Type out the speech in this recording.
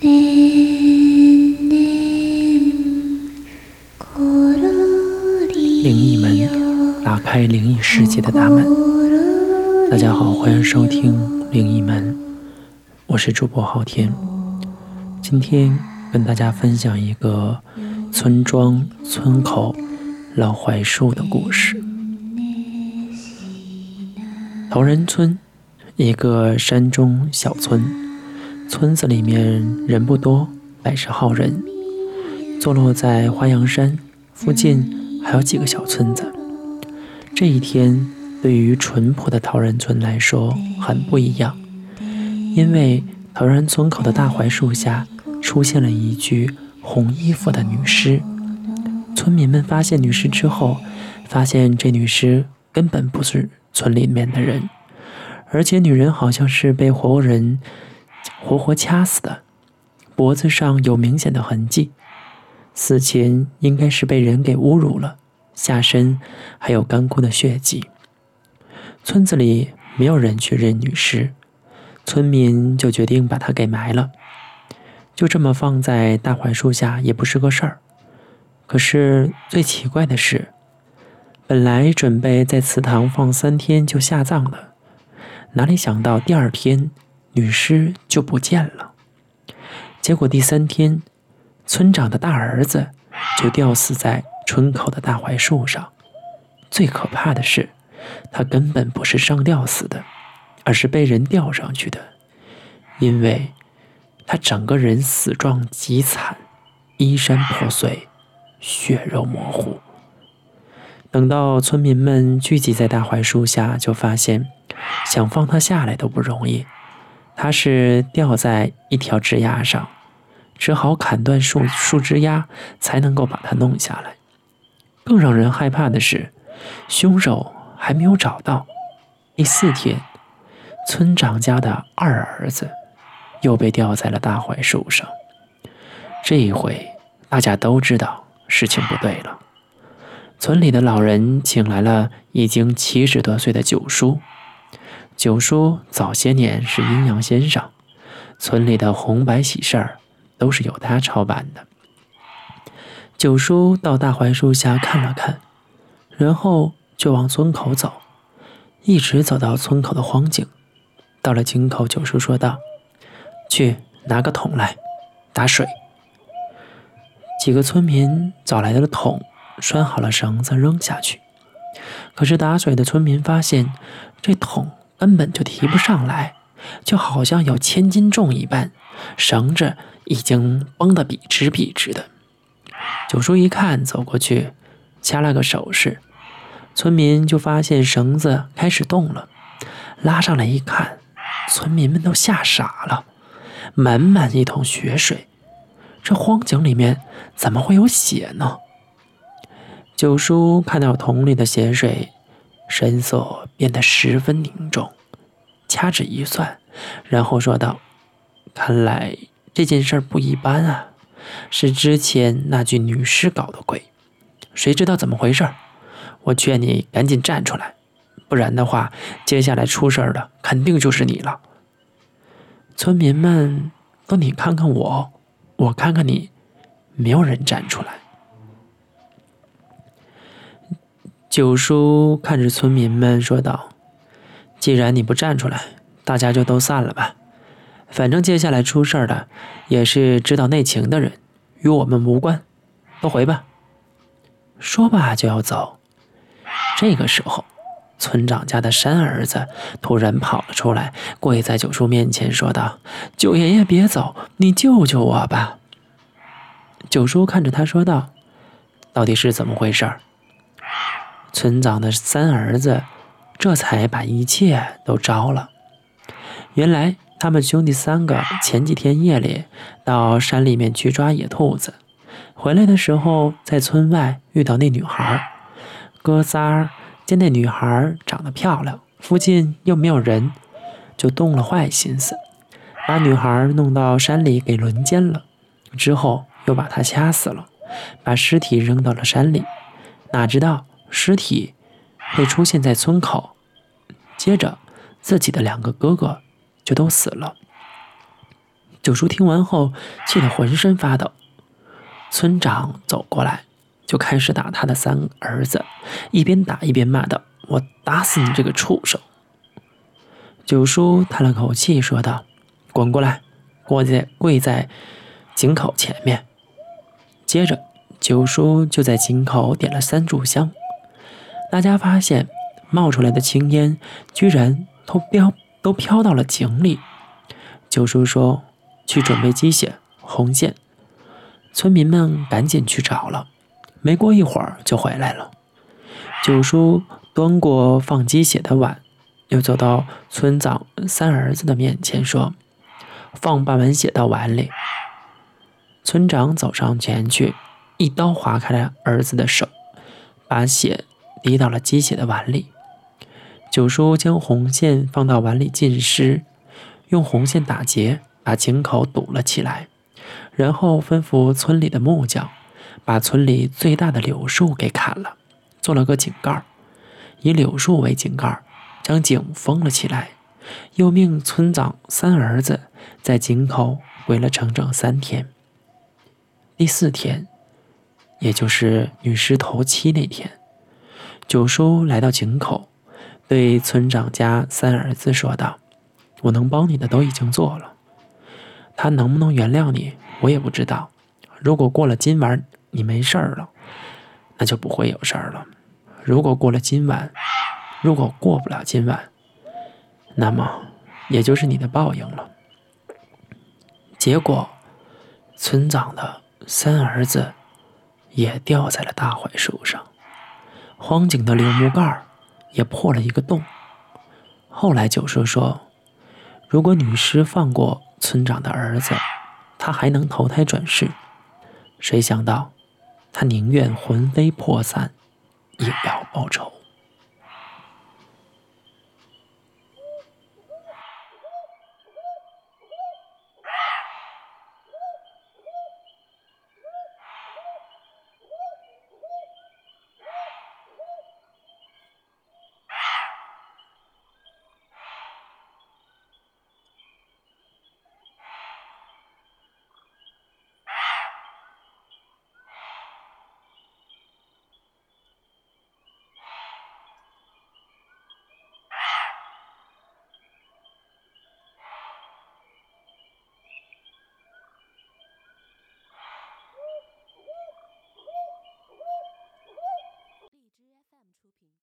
灵异门，打开灵异世界的大门。大家好，欢迎收听灵异门，我是主播昊天。今天跟大家分享一个村庄村口老槐树的故事。桃仁村，一个山中小村。村子里面人不多，百十号人，坐落在花阳山附近，还有几个小村子。这一天对于淳朴的陶然村来说很不一样，因为陶然村口的大槐树下出现了一具红衣服的女尸。村民们发现女尸之后，发现这女尸根本不是村里面的人，而且女人好像是被活人。活活掐死的，脖子上有明显的痕迹，死前应该是被人给侮辱了，下身还有干枯的血迹。村子里没有人去认女尸，村民就决定把她给埋了，就这么放在大槐树下也不是个事儿。可是最奇怪的是，本来准备在祠堂放三天就下葬了，哪里想到第二天。女尸就不见了。结果第三天，村长的大儿子就吊死在村口的大槐树上。最可怕的是，他根本不是上吊死的，而是被人吊上去的。因为他整个人死状极惨，衣衫破碎，血肉模糊。等到村民们聚集在大槐树下，就发现想放他下来都不容易。他是吊在一条枝丫上，只好砍断树树枝丫才能够把它弄下来。更让人害怕的是，凶手还没有找到。第四天，村长家的二儿子又被吊在了大槐树上。这一回，大家都知道事情不对了。村里的老人请来了已经七十多岁的九叔。九叔早些年是阴阳先生，村里的红白喜事儿都是由他操办的。九叔到大槐树下看了看，然后就往村口走，一直走到村口的荒井。到了井口，九叔说道：“去拿个桶来，打水。”几个村民找来了桶，拴好了绳子，扔下去。可是打水的村民发现这桶。根本就提不上来，就好像有千斤重一般，绳子已经绷得笔直笔直的。九叔一看，走过去，掐了个手势，村民就发现绳子开始动了，拉上来一看，村民们都吓傻了，满满一桶血水，这荒井里面怎么会有血呢？九叔看到桶里的血水。神色变得十分凝重，掐指一算，然后说道：“看来这件事不一般啊，是之前那具女尸搞的鬼。谁知道怎么回事？我劝你赶紧站出来，不然的话，接下来出事儿的肯定就是你了。”村民们都你看看我，我看看你，没有人站出来。九叔看着村民们说道：“既然你不站出来，大家就都散了吧。反正接下来出事儿的也是知道内情的人，与我们无关。都回吧。”说罢就要走。这个时候，村长家的三儿子突然跑了出来，跪在九叔面前说道：“九爷爷别走，你救救我吧。”九叔看着他说道：“到底是怎么回事？”村长的三儿子这才把一切都招了。原来他们兄弟三个前几天夜里到山里面去抓野兔子，回来的时候在村外遇到那女孩。哥仨见那女孩长得漂亮，附近又没有人，就动了坏心思，把女孩弄到山里给轮奸了。之后又把她掐死了，把尸体扔到了山里。哪知道？尸体会出现在村口，接着自己的两个哥哥就都死了。九叔听完后，气得浑身发抖。村长走过来，就开始打他的三儿子，一边打一边骂道：“我打死你这个畜生！”九叔叹了口气，说道：“滚过来，跪在跪在井口前面。”接着，九叔就在井口点了三炷香。大家发现，冒出来的青烟居然都飘都飘到了井里。九叔说：“去准备鸡血、红线。”村民们赶紧去找了，没过一会儿就回来了。九叔端过放鸡血的碗，又走到村长三儿子的面前说：“放半碗血到碗里。”村长走上前去，一刀划开了儿子的手，把血滴到了鸡血的碗里。九叔将红线放到碗里浸湿，用红线打结，把井口堵了起来。然后吩咐村里的木匠，把村里最大的柳树给砍了，做了个井盖以柳树为井盖将井封了起来。又命村长三儿子在井口围了整整三天。第四天，也就是女尸头七那天，九叔来到井口，对村长家三儿子说道：“我能帮你的都已经做了，他能不能原谅你？”我也不知道，如果过了今晚你没事儿了，那就不会有事儿了。如果过了今晚，如果过不了今晚，那么也就是你的报应了。结果，村长的三儿子也掉在了大槐树上，荒井的柳木盖也破了一个洞。后来九叔说，如果女尸放过村长的儿子。他还能投胎转世，谁想到，他宁愿魂飞魄散，也要报仇。